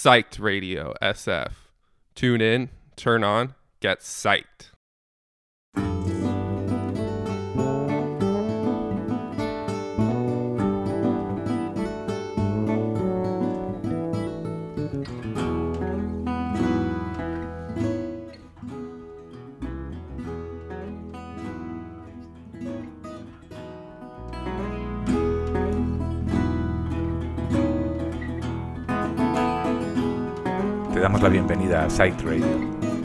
Psyched Radio SF. Tune in, turn on, get psyched. La bienvenida a Psyched Radio.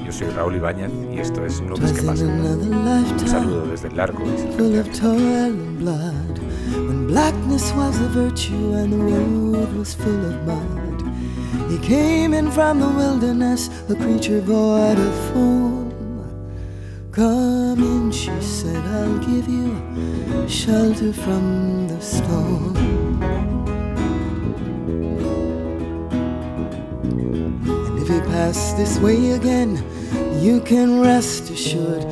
Yo soy Raúl Ibáñez y esto es Nubes que pasan. Un saludo desde el largo y full of toil and blood. When blackness was a virtue and the road was full of mud. He came in from the wilderness, a creature void of form. Come in, she said, I'll give you shelter from the storm. Passed this way again, you can rest assured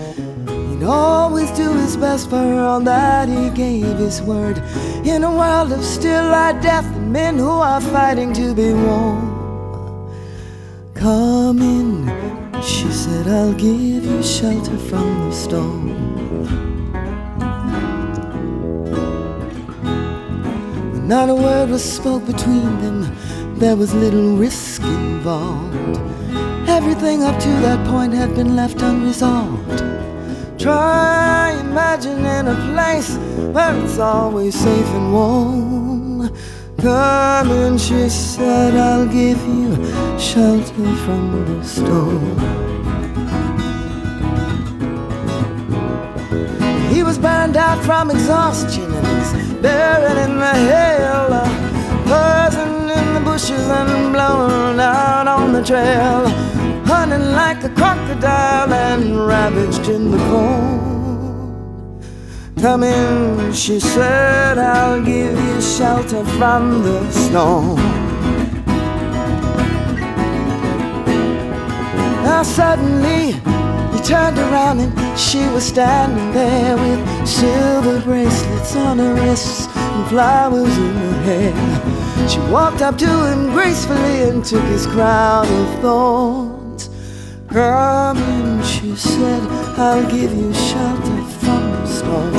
he'd always do his best for all that he gave his word. In a world of still light death and men who are fighting to be warm. Come in, she said, I'll give you shelter from the storm. Not a word was spoke between them, there was little risk involved. Everything up to that point had been left unresolved. Try imagining a place where it's always safe and warm. Come in, she said, I'll give you shelter from the storm. He was burned out from exhaustion and he's buried in the hail. Buzzing in the bushes and blown out on the trail. Hunting like a crocodile and ravaged in the cold. Come in, she said, I'll give you shelter from the storm. Now suddenly he turned around and she was standing there with silver bracelets on her wrists and flowers in her hair. She walked up to him gracefully and took his crown of thorns. She said, I'll give you shelter from the storm.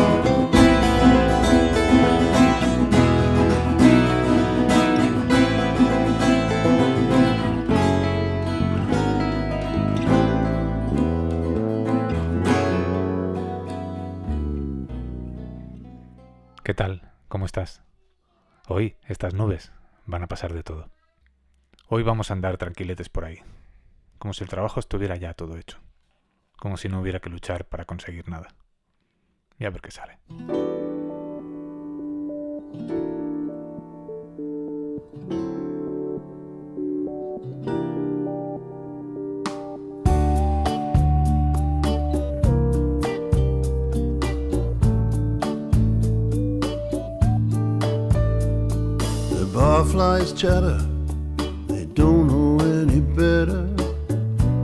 ¿Qué tal? ¿Cómo estás? Hoy estas nubes van a pasar de todo. Hoy vamos a andar tranquiletes por ahí, como si el trabajo estuviera ya todo hecho, como si no hubiera que luchar para conseguir nada. Y a ver qué sale.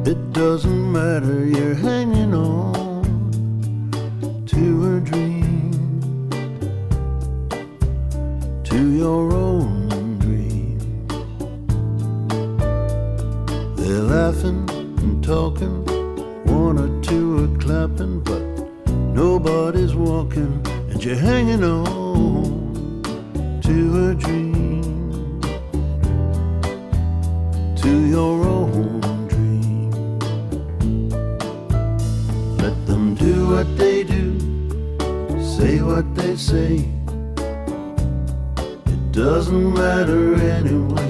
It doesn't matter, you're hanging on to a dream, to your own dream. They're laughing and talking, one or two are clapping, but nobody's walking, and you're hanging on doesn't matter anyway.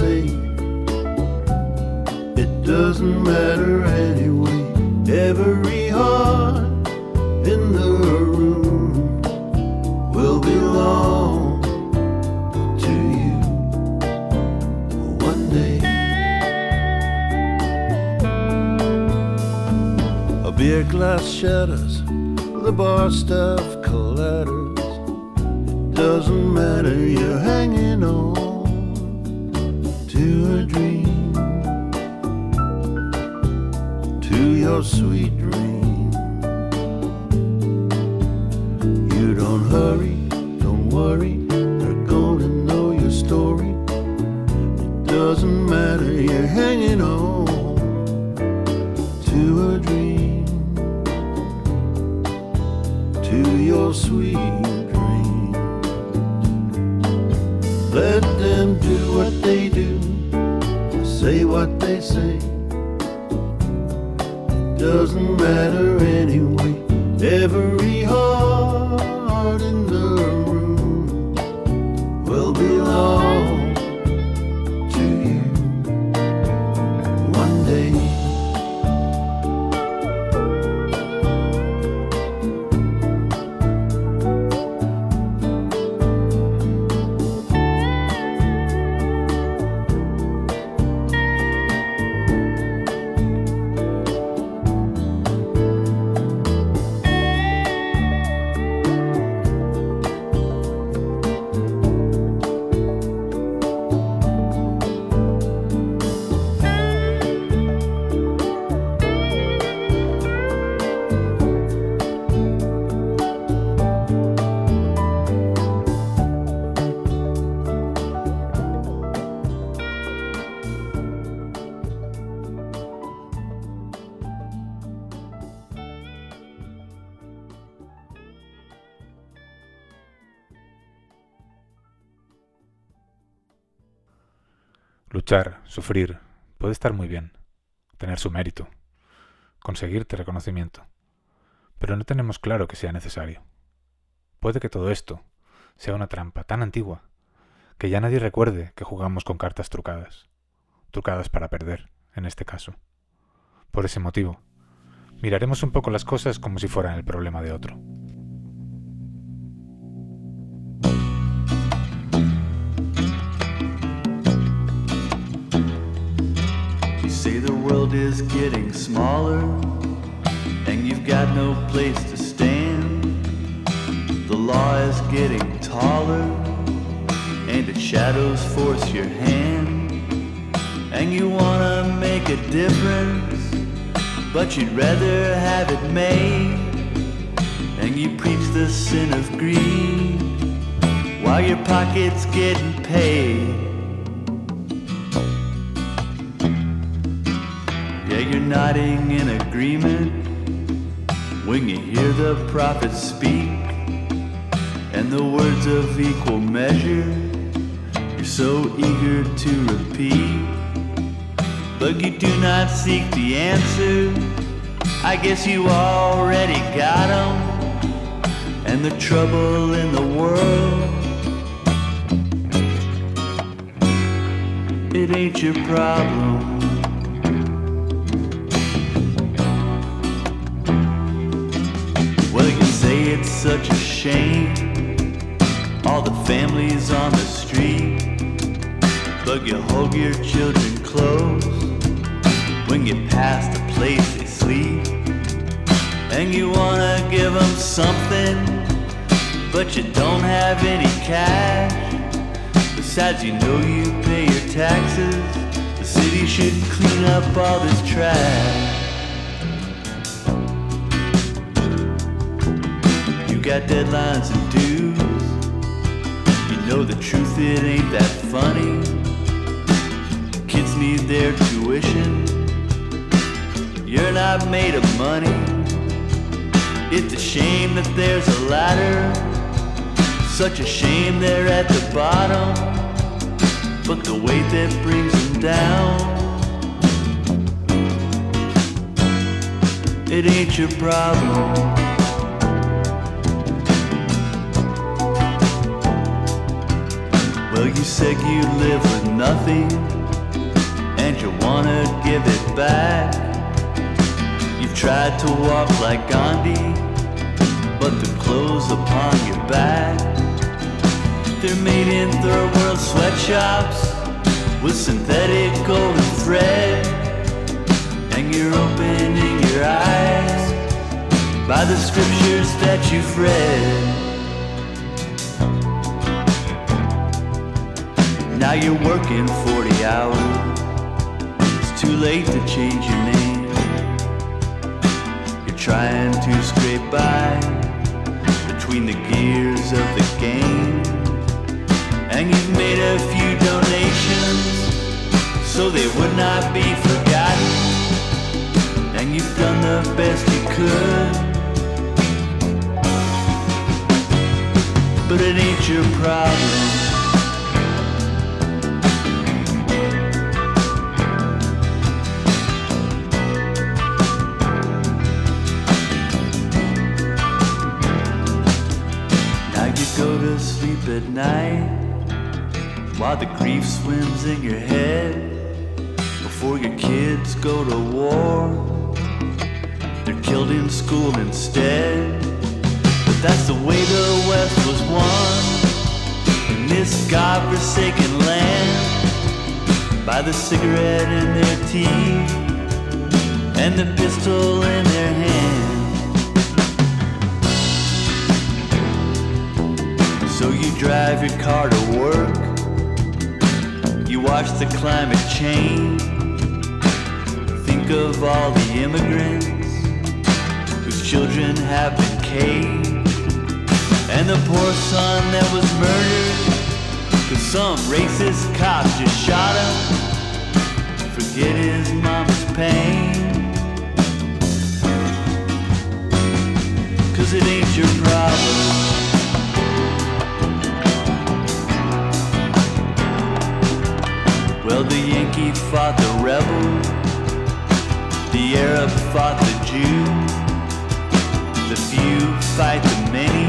What sufrir, puede estar muy bien, tener su mérito, conseguirte reconocimiento, pero no tenemos claro que sea necesario. Puede que todo esto sea una trampa tan antigua que ya nadie recuerde que jugamos con cartas trucadas, trucadas para perder, en este caso. Por ese motivo, miraremos un poco las cosas como si fueran el problema de otro. World is getting smaller and you've got no place to stand. The law is getting taller and its shadows force your hand. And you wanna make a difference, but you'd rather have it made. And you preach the sin of greed while your pocket's getting paid. Nodding in agreement when you hear the prophet speak and the words of equal measure you're so eager to repeat. But you do not seek the answer. I guess you already got them. And the trouble in the world, it ain't your problem. Such a shame. All the families on the street. But you hug your children close when you pass the place they sleep. And you wanna give them something, but you don't have any cash. Besides, you know you pay your taxes. The city should clean up all this trash. Got deadlines and dues. You know the truth, it ain't that funny. Kids need their tuition. You're not made of money. It's a shame that there's a ladder. Such a shame they're at the bottom. But the weight that brings them down, it ain't your problem. You you live with nothing and you wanna give it back. You've tried to walk like Gandhi, but the clothes upon your back. They're made in third world sweatshops with synthetic golden thread. And you're opening your eyes by the scriptures that you've read. Now you're working 40 hours. It's too late to change your name. You're trying to scrape by between the gears of the game. And you've made a few donations so they would not be forgotten. And you've done the best you could. But it ain't your problem. Sleep at night while the grief swims in your head. Before your kids go to war, they're killed in school instead. But that's the way the West was won in this godforsaken land by the cigarette in their teeth and the pistol in their drive your car to work. You watch the climate change. Think of all the immigrants whose children have been caged. And the poor son that was murdered. Cause some racist cop just shot him. Forget his mama's pain. Cause it ain't your problem. Well, the Yankee fought the rebel, the Arab fought the Jew, the few fight the many,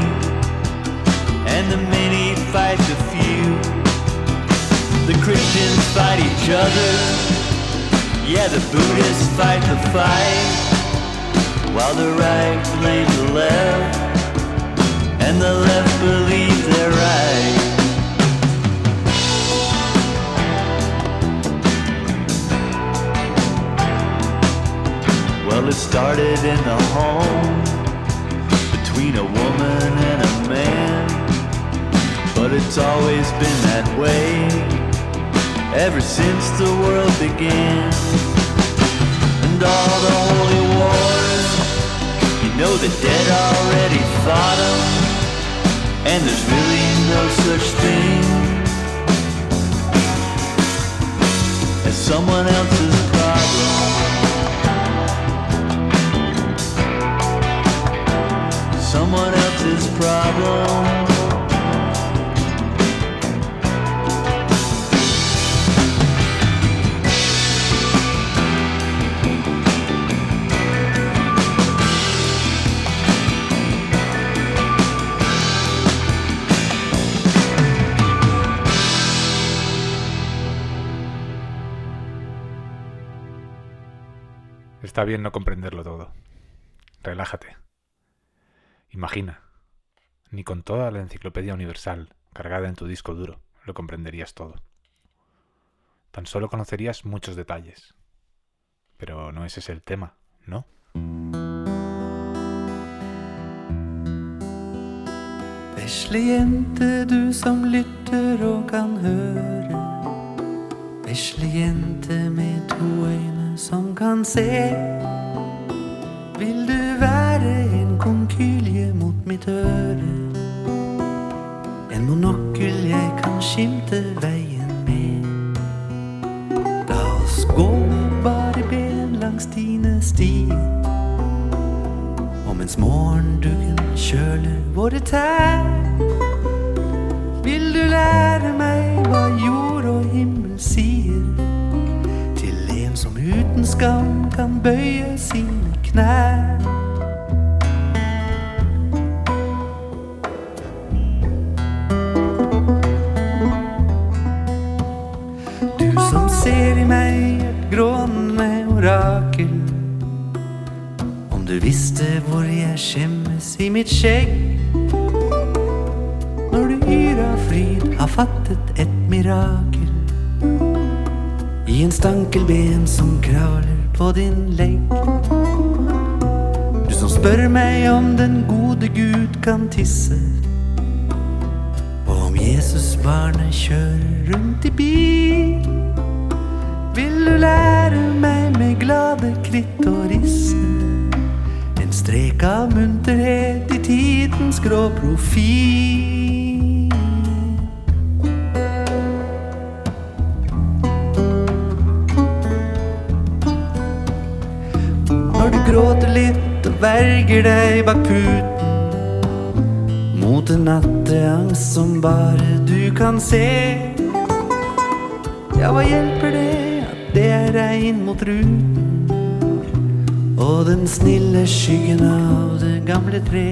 and the many fight the few. The Christians fight each other, yeah, the Buddhists fight the fight, while the right blames the left, and the left believes they're right. Well, it started in the home between a woman and a man. But it's always been that way ever since the world began. And all the holy wars, you know the dead already fought them. And there's really no such thing as someone else's someone else's problem. Está bien no comprenderlo todo. Relájate. Imagina. Ni con toda la enciclopedia universal cargada en tu disco duro lo comprenderías todo. Tan solo conocerías muchos detalles. Pero no ese es el tema, ¿no? Vil øre? En monokkel jeg kan skimte veien med. La oss gå bare ben langs dine stier. Og mens morgenduggen kjøler våre tær, vil du lære meg hva jord og himmel sier. Til en som uten skam kan bøye sine knær. ser i meg et grånende orakel. Om du visste hvor jeg skjemmes i mitt skjegg. Når du yr av fryd har fattet et mirakel. I en stankelben som kravler på din legg. Du som spør meg om den gode Gud kan tisse. Og om Jesus barnet kjører rundt i bil. Vil du lære meg med glade kritt og risse? En strek av munterhet i tidens grå profil. Gråter litt og verger deg bak puten mot en natteangst som bare du kan se. Ja, hva hjelper det regn mot ruten? Og den snille skyggen av det gamle tre.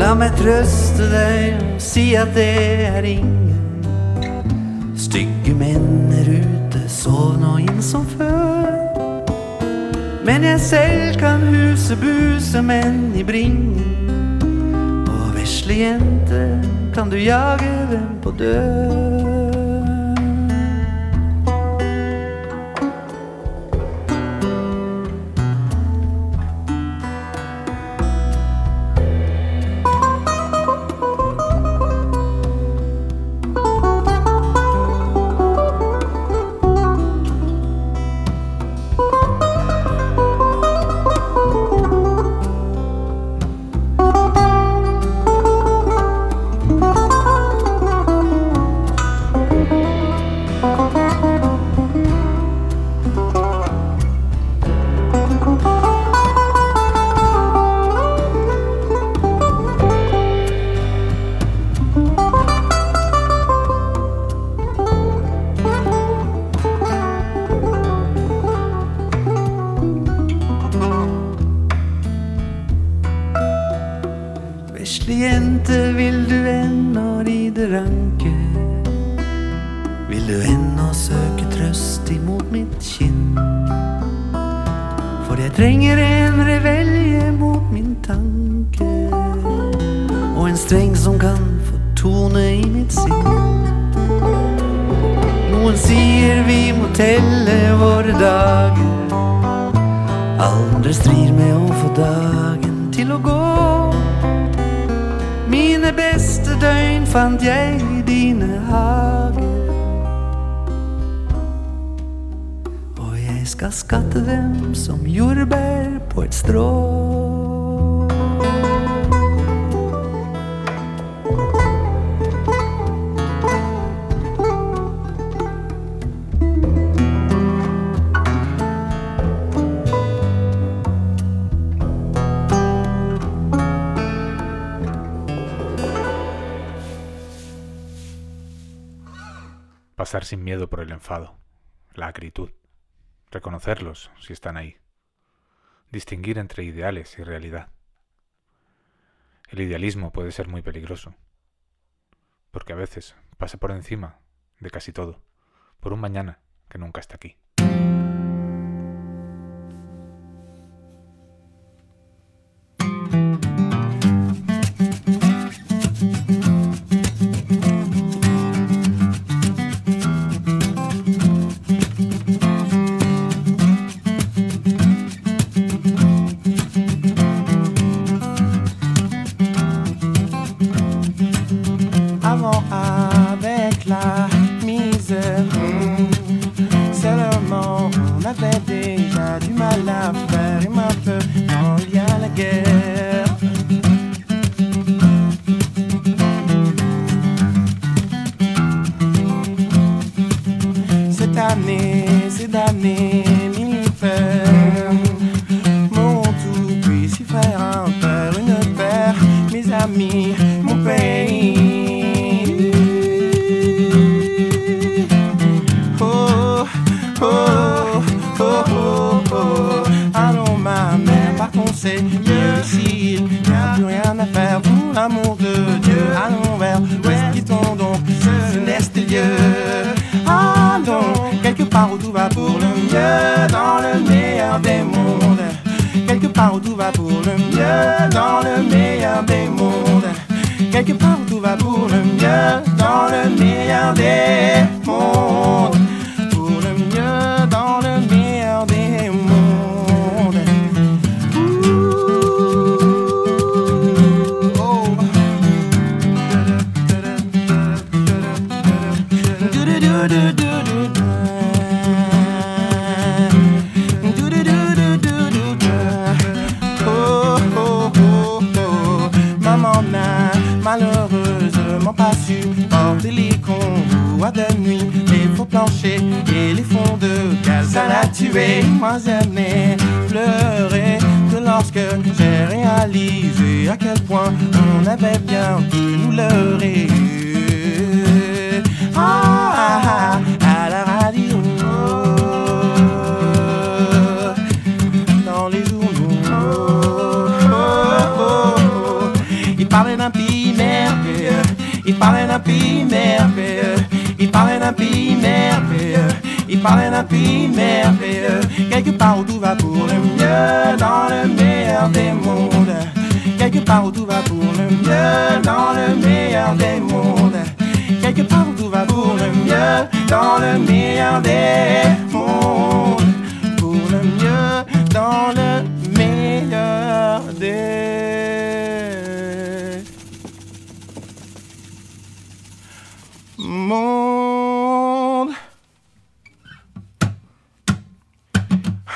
La meg trøste deg og si at det er ingen stygge menn er ute, sov nå inn som før. Men jeg selv kan huse buse menn i bringen. Og vesle jente kan du jage dem på dør. Pasar sin miedo por el enfado, la acritud, reconocerlos si están ahí, distinguir entre ideales y realidad. El idealismo puede ser muy peligroso, porque a veces pasa por encima de casi todo, por un mañana que nunca está aquí. j'avais déjà du mal à Allons, quelque part où tout va pour le mieux, dans le meilleur des mondes. Quelque part où tout va pour le mieux, dans le meilleur des mondes. Quelque part où tout va pour le mieux, dans le meilleur des mondes. L'a tué, moi j'aimais pleurer que lorsque j'ai réalisé à quel point on avait bien pu nous leurrer. Ah, ah, ah, à la radio. Dans les journaux. Oh, oh, oh. Il parlait d'un pays merveilleux. Il parlait d'un pays merveilleux. Il parlait d'un pays merveilleux. Il parlait d'un pays merveilleux. Quelque part où tout va pour le mieux. Dans le meilleur des mondes. Quelque part où tout va pour le mieux. Dans le meilleur des mondes. Quelque part où tout va pour le mieux. Dans le meilleur des mondes.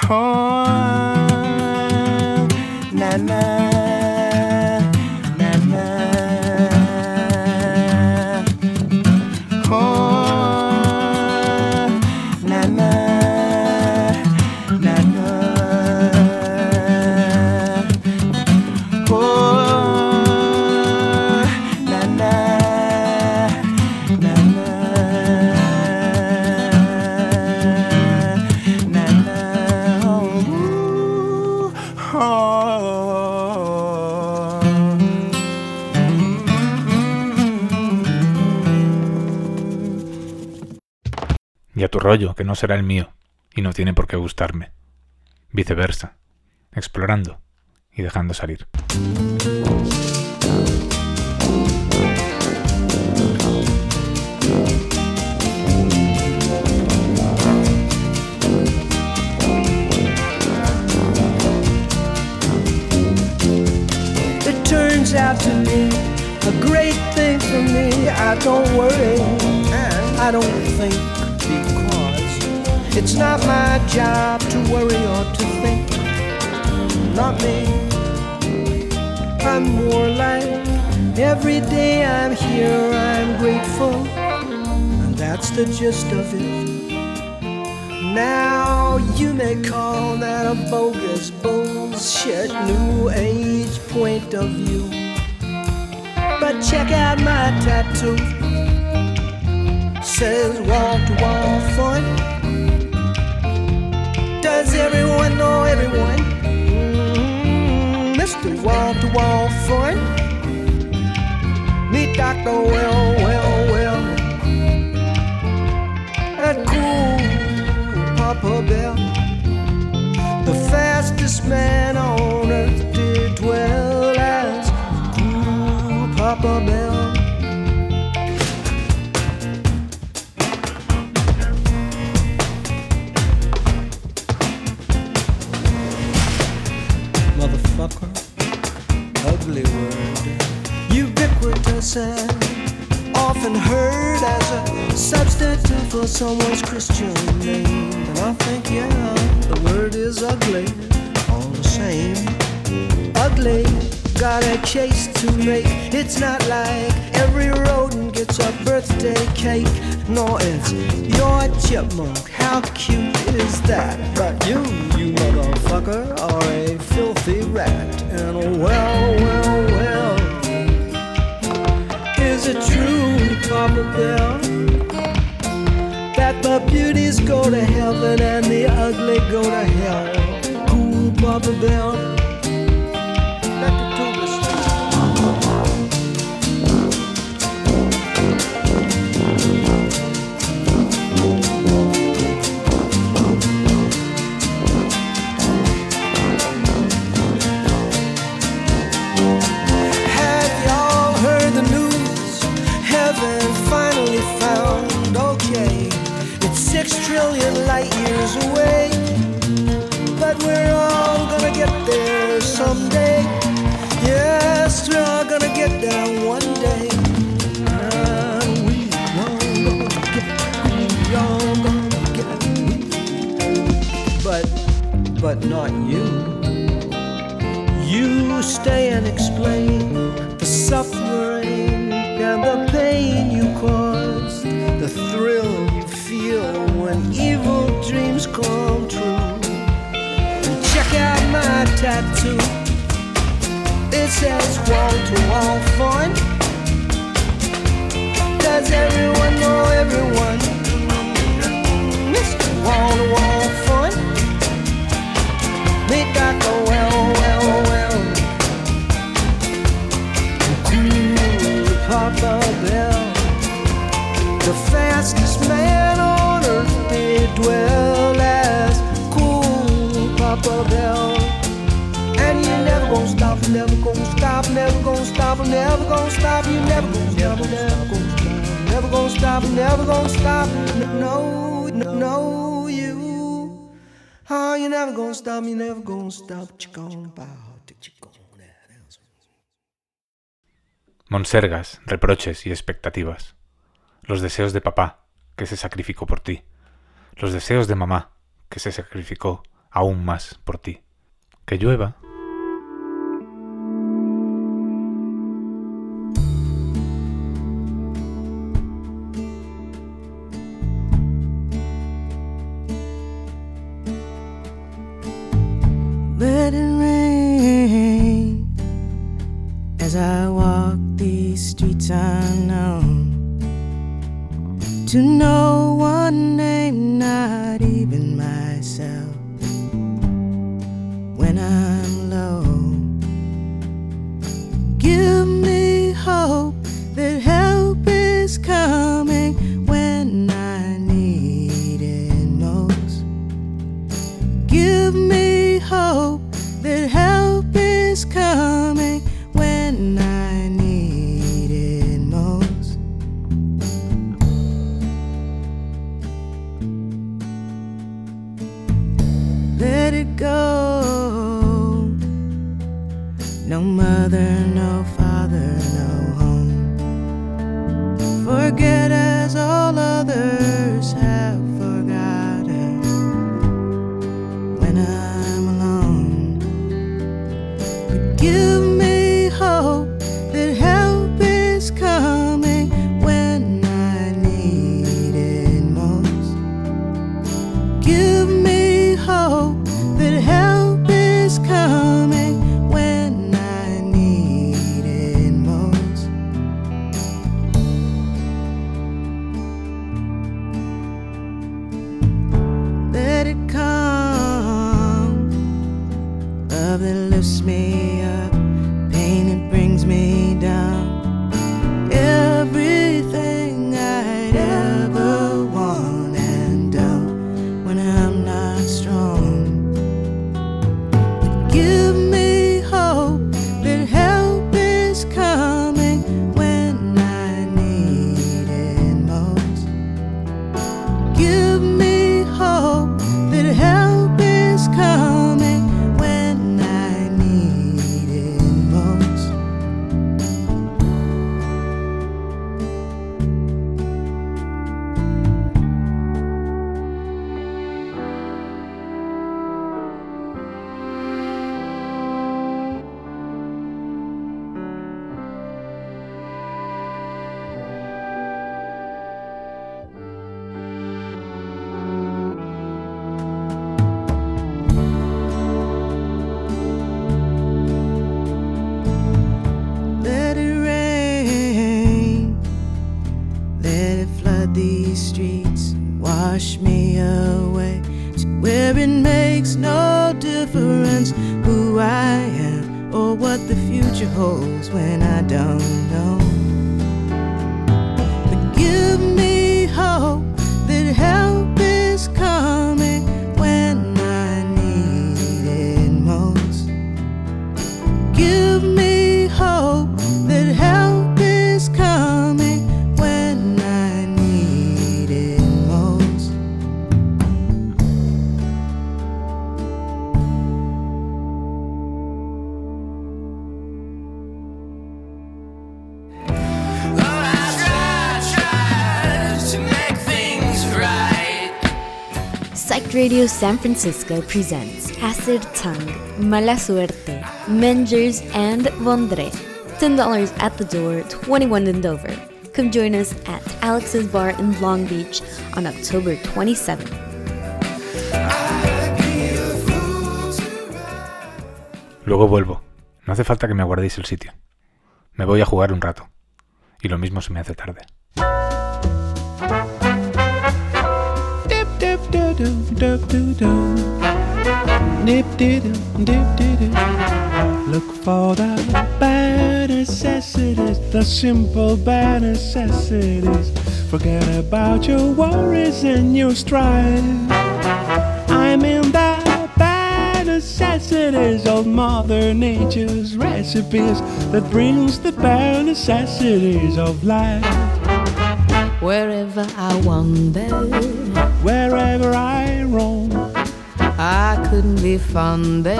Na na, na tu rollo, que no será el mío, y no tiene por qué gustarme. Viceversa, explorando y dejando salir. Out to be a great thing for me. I don't worry I don't think it's not my job to worry or to think. Not me. I'm more like every day I'm here, I'm grateful. And that's the gist of it. Now you may call that a bogus bullshit new age point of view. But check out my tattoo. Says wall know everyone? Mm, Mr. Wall to wall fun. Meet Dr. Well, for someone's Christian name. And I think, yeah, the word is ugly, all the same. Ugly, got a case to make. It's not like every rodent gets a birthday cake. No, it's your chipmunk. How cute is that? But you, you motherfucker, are a filthy rat. And oh, well, well, well. Is it true, Papa Bell? That the beauties go to heaven and the ugly go to hell. Cool, Papa Bell. Not you. You stay and explain the suffering and the pain you cause, the thrill you feel when evil dreams come true. And check out my tattoo. It says wall to wall fun. Does everyone know everyone? Mr. Wall to wall The fastest man on earth did dwell as cool Papa Bell. And you never gonna stop, never gonna stop, never gonna stop, never gonna stop, you never gonna stop, never gonna stop, never gonna stop, never gonna stop, no, no, no, you. Oh, you never gonna stop, you never gonna stop, gonna bow, Monsergas, reproches y expectativas. Los deseos de papá, que se sacrificó por ti. Los deseos de mamá, que se sacrificó aún más por ti. Que llueva. To no one name, me Radio San Francisco presents Acid Tongue, Mala Suerte, Mengers, and Vondre. $10 at the door, 21 in Dover. Come join us at Alex's Bar in Long Beach on October 27th. Luego vuelvo. No hace falta que me guardéis el sitio. Me voy a jugar un rato. Y lo mismo se me hace tarde. Dip dip. Look for the bare necessities, the simple bare necessities. Forget about your worries and your strife. I'm in the bare necessities of Mother Nature's recipes that brings the bare necessities of life. Wherever I wander, Wherever I roam, I couldn't be fonder.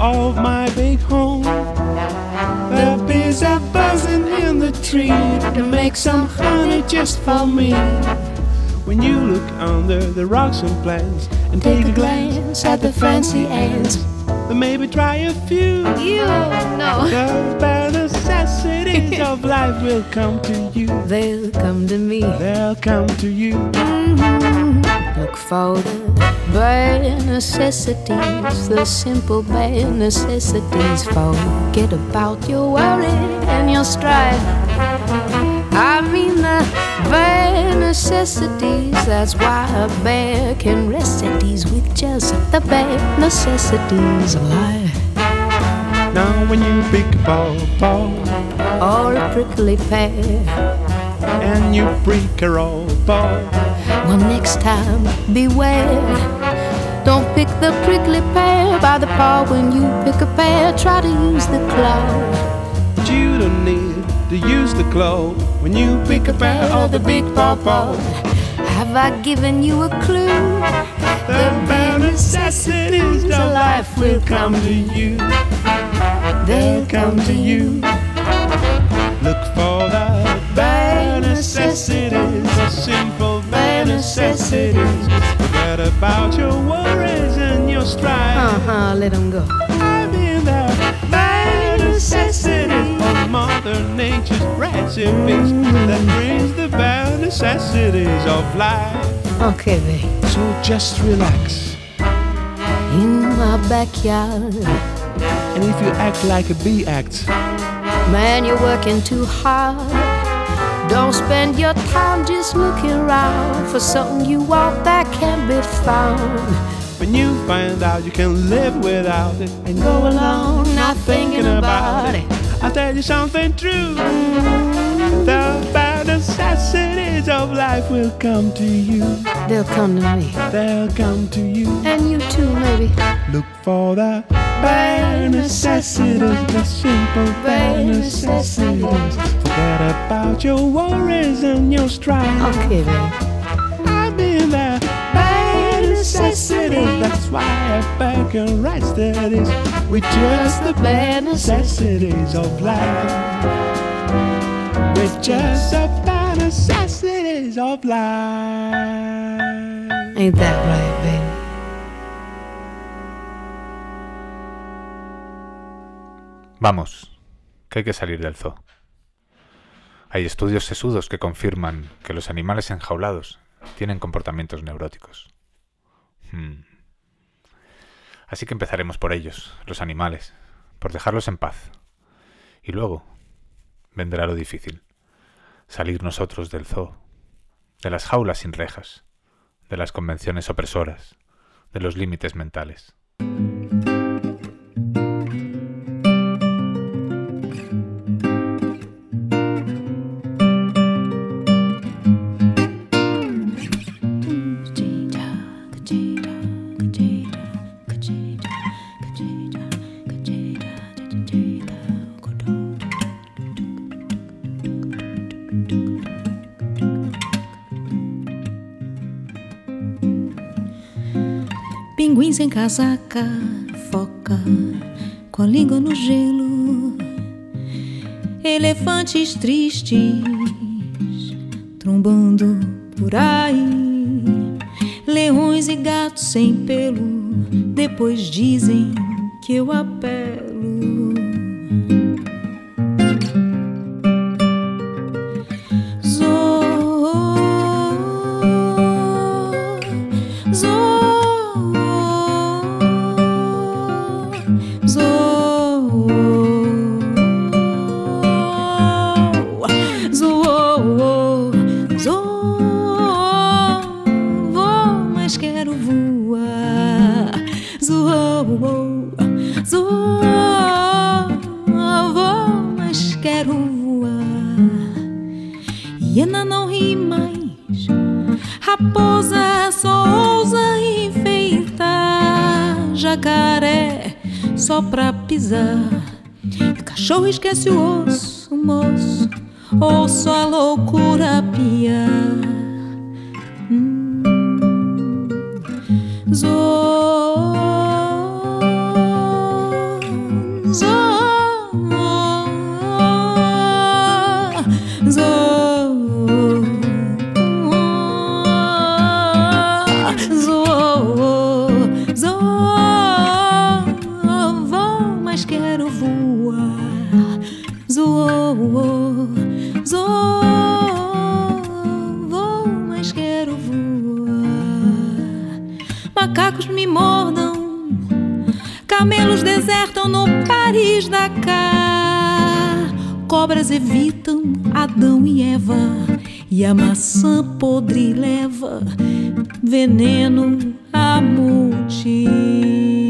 of my big home. The bees are buzzing in the tree to make some honey just for me. When you look under the rocks and plants and take a glance at the fancy ants, then maybe try a few. You know, The bare necessities of life will come to you. they'll come to me. They'll come to you. Mm-hmm. Look for the bare necessities, the simple bare necessities. Forget about your worry and your strife. I mean the bare necessities. That's why a bear can rest at ease with just the bare necessities of life. Now when you pick a pawpaw Or a prickly pear. and you break a roll ball. Well, next time, beware. Don't pick the prickly pear by the paw. When you pick a pear, try to use the claw. But you don't need to use the claw when you pick a pear of the big pawpaw. Have I given you a clue? The bare necessities of life will come to you. They'll come to you. Look for the bare necessities, the simple bare necessities. Forget about your worries and your strife. Uh huh, let them go. I mean the bare necessities Mother Nature's recipes that brings the bare necessities of life. Okay, babe. So just relax. In my backyard, And if you act like a bee acts, man, you're working too hard. Don't spend your time just looking around for something you want that can't be found. when you find out you can live without it and go along not thinking about it, I'll tell you something true. The bare necessities of life will come to you. They'll come to me, They'll come to you. and you too, maybe. Look for the bare necessities, the simple bare necessities. Forget about your worries and your strife. Okay, babe. Necessities. That's why I back and write studies with just the bare necessities of life. With just the bare necessities of life. Ain't that right, babe? Vamos, que hay que salir del zoo. Hay estudios sesudos que confirman que los animales enjaulados tienen comportamientos neuróticos. Así que empezaremos por ellos, los animales, por dejarlos en paz. Y luego vendrá lo difícil, salir nosotros del zoo, de las jaulas sin rejas, de las convenciones opresoras, de los límites mentales. Casaca, foca com a língua no gelo. Elefantes tristes trombando por aí. leões e gatos sem pelo. Depois dizem que eu apelo. Camelos desertam no Paris Dakar. Cobras evitam Adão e Eva, e a maçã podre leva veneno à multidão.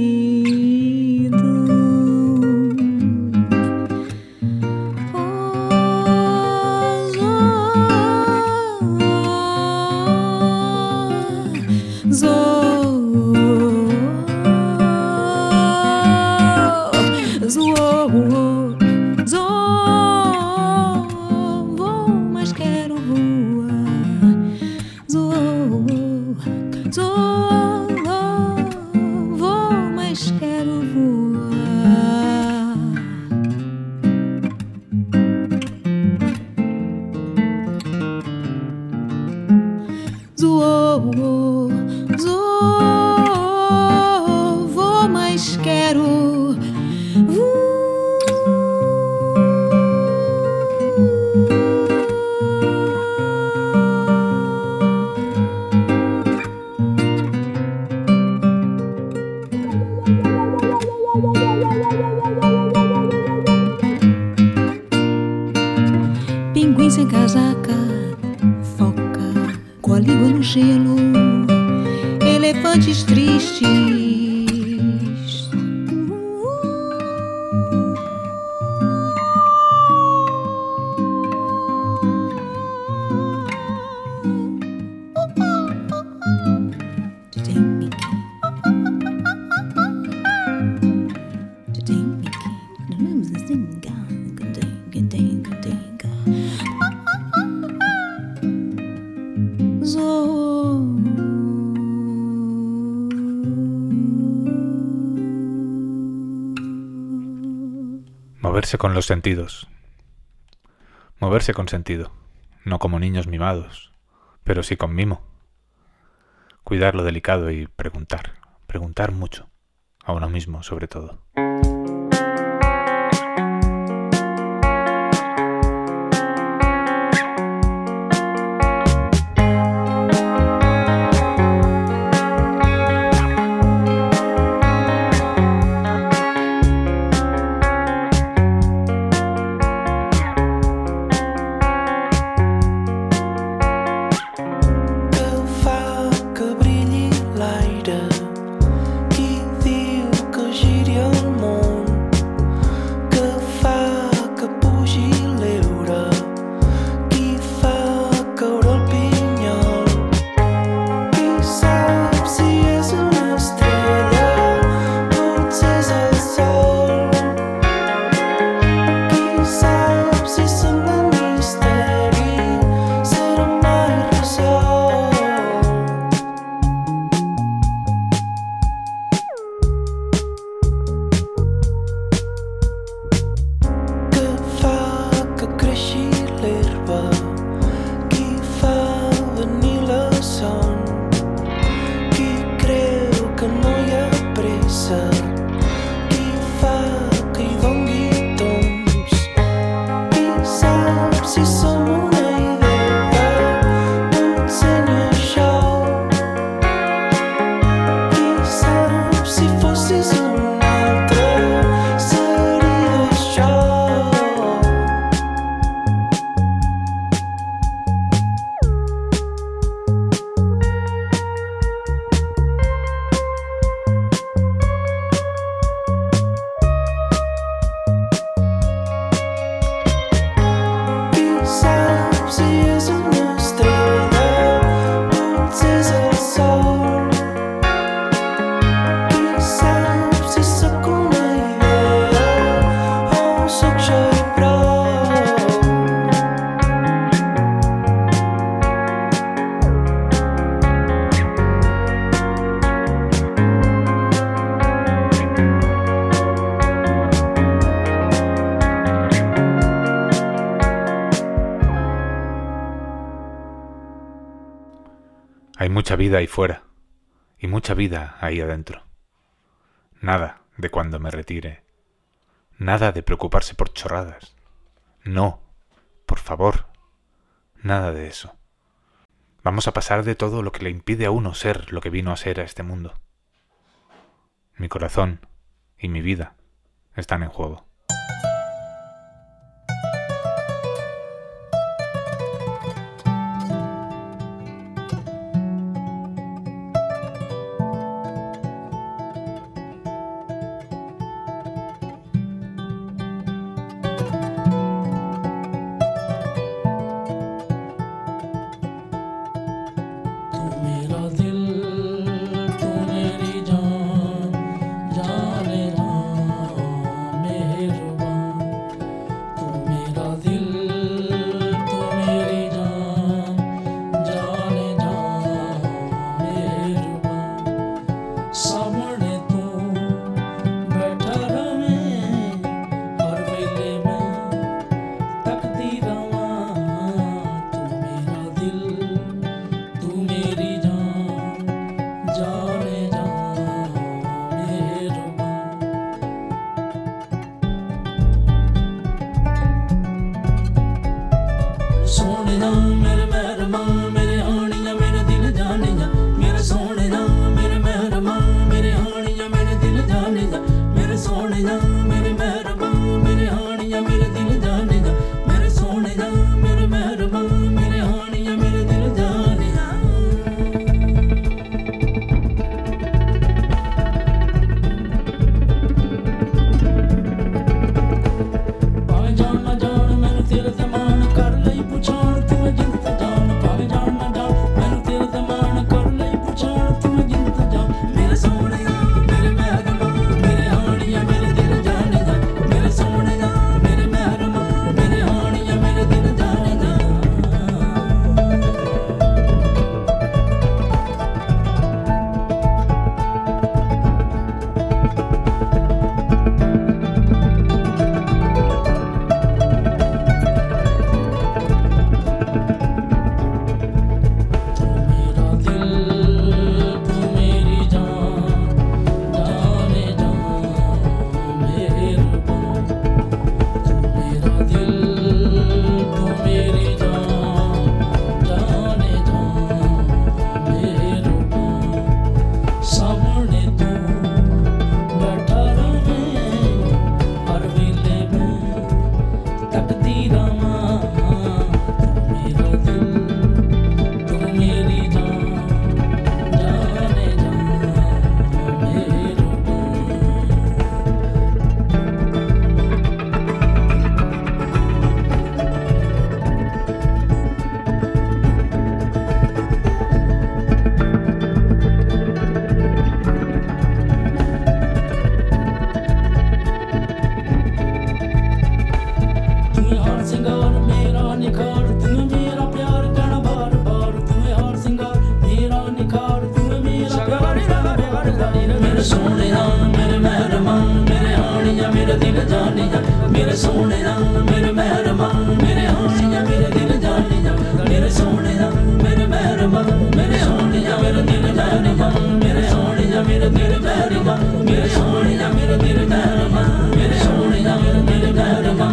Moverse con los sentidos. Moverse con sentido, no como niños mimados, pero sí con mimo. Cuidar lo delicado y preguntar, preguntar mucho, a uno mismo sobre todo. vida ahí fuera y mucha vida ahí adentro. Nada de cuando me retire. Nada de preocuparse por chorradas. No, por favor. Nada de eso. Vamos a pasar de todo lo que le impide a uno ser lo que vino a ser a este mundo. Mi corazón y mi vida están en juego. ਮੇਰੇ ਦਰਮਾ ਮੇਰੇ ਸੋਹਣੇ ਦਾ ਮੇਰੇ ਮੇਰੇ ਦਰਮਾ ਮੇਰੇ ਸੋਹਣੇ ਦਾ ਮੇਰੇ ਮੇਰੇ ਦਰਮਾ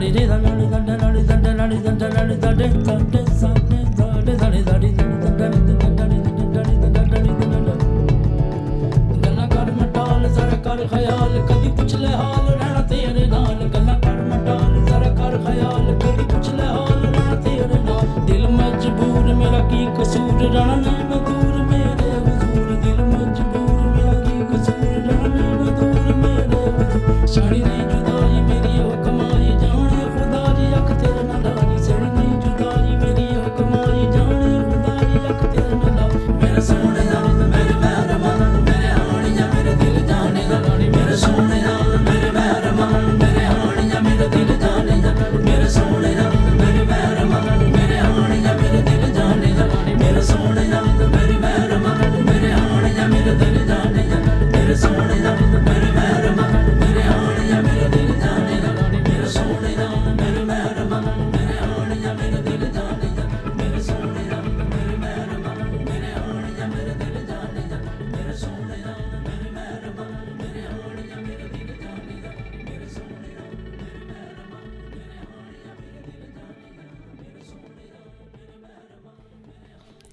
ਦਾੜੀ ਦੀ ਦਾੜੀ ਦਾੜੀ ਦਾੜੀ ਦਾੜੀ ਦਾੜੀ ਦਾੜੀ ਦਾੜੀ ਖਿਆਲ ਕਦੀ ਪੁੱਛ ਲੈ ਹਾਲ ਰਹਿਣਾ ਤੇਰੇ ਨਾਲ ਗੱਲਾਂ ਕਰ ਮਟਾਲ ਜ਼ਰਾ ਕਰ ਖਿਆਲ ਕਦੀ ਪੁੱਛ ਲੈ ਹਾਲ ਰਹਿਣਾ ਤੇਰੇ ਨਾਲ ਦਿਲ ਮਜਬੂਰ ਮੇਰਾ ਕੀ ਕਸੂਰ ਰਣਾ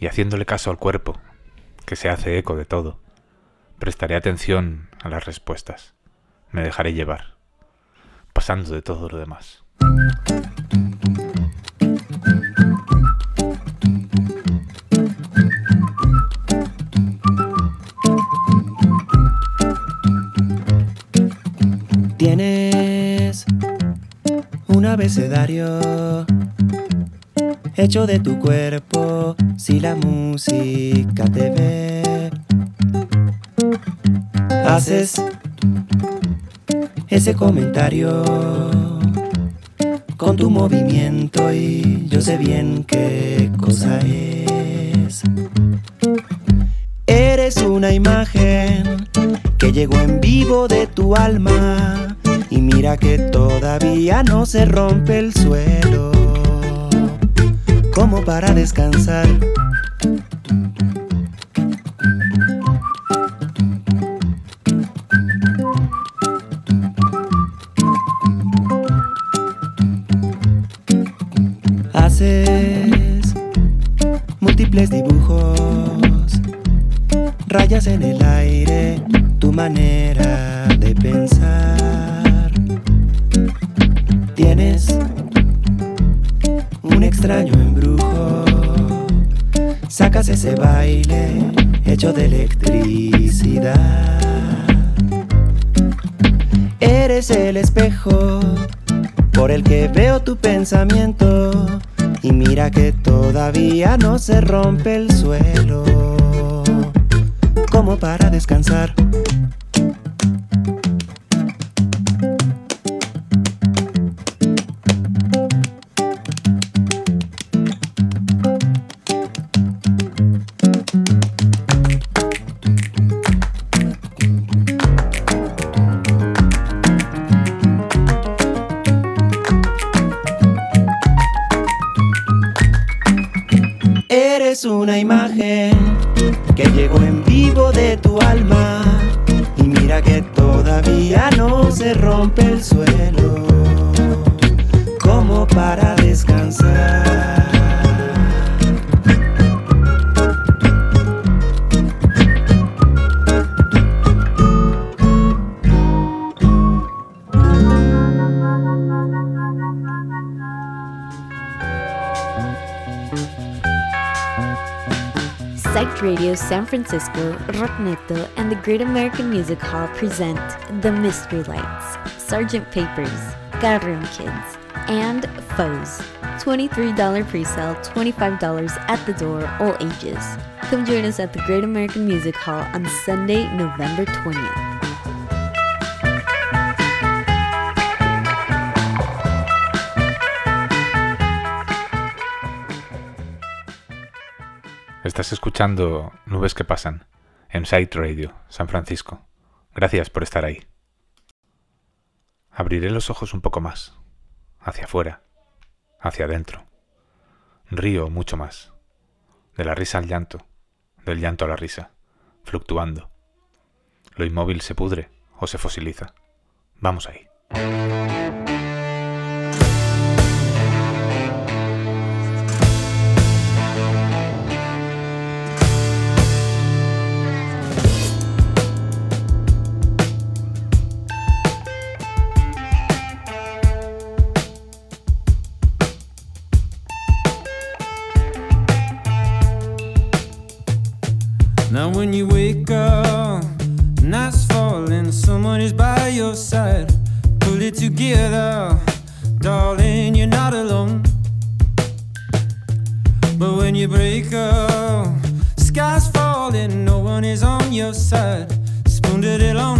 haciéndole caso al cuerpo, que se hace eco de todo, prestaré atención a las respuestas, me dejaré llevar, pasando de todo lo demás. Tienes un abecedario hecho de tu cuerpo si la música te ve. Haces ese comentario con tu movimiento y yo sé bien qué cosa es. Eres una imagen que llegó en vivo de tu alma y mira que todavía no se rompe el suelo como para descansar. Haces múltiples dibujos, rayas en el aire, tu manera de pensar. Extraño embrujo. Sacas ese baile hecho de electricidad. Eres el espejo por el que veo tu pensamiento. Y mira que todavía no se rompe el suelo. Como para descansar. ในไม้ Francisco, Rockneto, and the Great American Music Hall present The Mystery Lights, Sergeant Papers, Carrion Kids, and Foes. $23 pre-sale, $25 at the door, all ages. Come join us at the Great American Music Hall on Sunday, November 20th. Estás escuchando Nubes que pasan en Sight Radio, San Francisco. Gracias por estar ahí. Abriré los ojos un poco más, hacia afuera, hacia adentro. Río mucho más. De la risa al llanto, del llanto a la risa, fluctuando. Lo inmóvil se pudre o se fosiliza. Vamos ahí. When you wake up, night's falling, someone is by your side. Pull it together, darling, you're not alone. But when you break up, sky's falling, no one is on your side. Spoon it laundry,